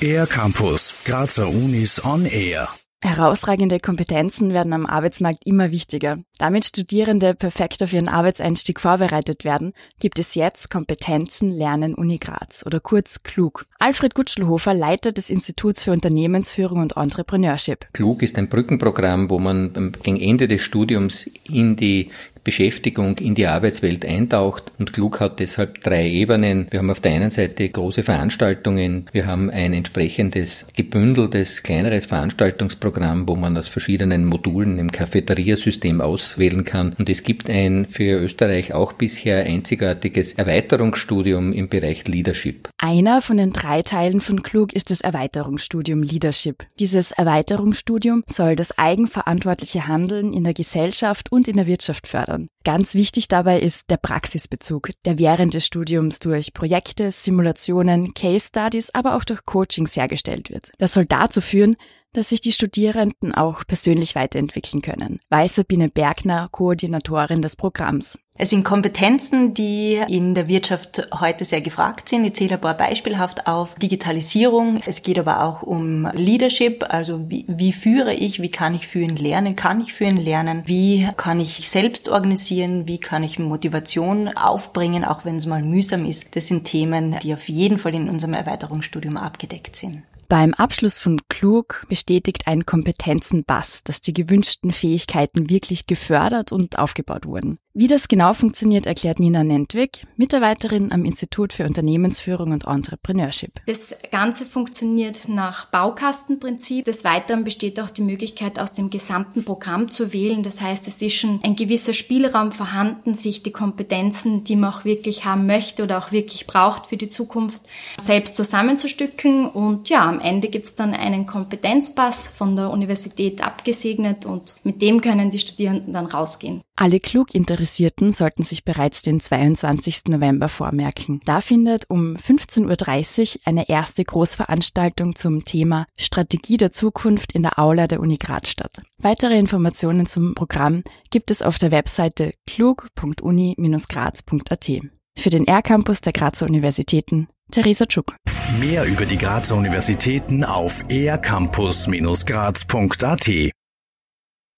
Air Campus, Grazer Unis on Air. Herausragende Kompetenzen werden am Arbeitsmarkt immer wichtiger. Damit Studierende perfekt auf ihren Arbeitseinstieg vorbereitet werden, gibt es jetzt Kompetenzen Lernen Uni Graz oder kurz KLUG. Alfred Gutschelhofer leitet des Instituts für Unternehmensführung und Entrepreneurship. KLUG ist ein Brückenprogramm, wo man gegen Ende des Studiums in die Beschäftigung in die Arbeitswelt eintaucht. Und Klug hat deshalb drei Ebenen. Wir haben auf der einen Seite große Veranstaltungen. Wir haben ein entsprechendes gebündeltes, kleineres Veranstaltungsprogramm, wo man aus verschiedenen Modulen im Cafeteriasystem auswählen kann. Und es gibt ein für Österreich auch bisher einzigartiges Erweiterungsstudium im Bereich Leadership. Einer von den drei Teilen von Klug ist das Erweiterungsstudium Leadership. Dieses Erweiterungsstudium soll das eigenverantwortliche Handeln in der Gesellschaft und in der Wirtschaft fördern fördern. Ganz wichtig dabei ist der Praxisbezug, der während des Studiums durch Projekte, Simulationen, Case Studies, aber auch durch Coachings hergestellt wird. Das soll dazu führen, dass sich die Studierenden auch persönlich weiterentwickeln können, weiß Sabine Bergner, Koordinatorin des Programms. Es sind Kompetenzen, die in der Wirtschaft heute sehr gefragt sind. Ich zähle ein paar beispielhaft auf. Digitalisierung. Es geht aber auch um Leadership. Also wie, wie führe ich? Wie kann ich führen lernen? Kann ich führen lernen? Wie kann ich selbst organisieren? Wie kann ich Motivation aufbringen, auch wenn es mal mühsam ist? Das sind Themen, die auf jeden Fall in unserem Erweiterungsstudium abgedeckt sind. Beim Abschluss von Klug bestätigt ein Kompetenzenpass, dass die gewünschten Fähigkeiten wirklich gefördert und aufgebaut wurden. Wie das genau funktioniert, erklärt Nina Nentwig, Mitarbeiterin am Institut für Unternehmensführung und Entrepreneurship. Das Ganze funktioniert nach Baukastenprinzip. Des Weiteren besteht auch die Möglichkeit, aus dem gesamten Programm zu wählen. Das heißt, es ist schon ein gewisser Spielraum vorhanden, sich die Kompetenzen, die man auch wirklich haben möchte oder auch wirklich braucht für die Zukunft, selbst zusammenzustücken. Und ja, am Ende gibt es dann einen Kompetenzpass von der Universität abgesegnet und mit dem können die Studierenden dann rausgehen. Alle klug Interessierten sollten sich bereits den 22. November vormerken. Da findet um 15.30 Uhr eine erste Großveranstaltung zum Thema Strategie der Zukunft in der Aula der Uni Graz statt. Weitere Informationen zum Programm gibt es auf der Webseite klug.uni-graz.at. Für den R-Campus der Grazer Universitäten, Theresa Tschuk. Mehr über die Grazer Universitäten auf ercampus-graz.at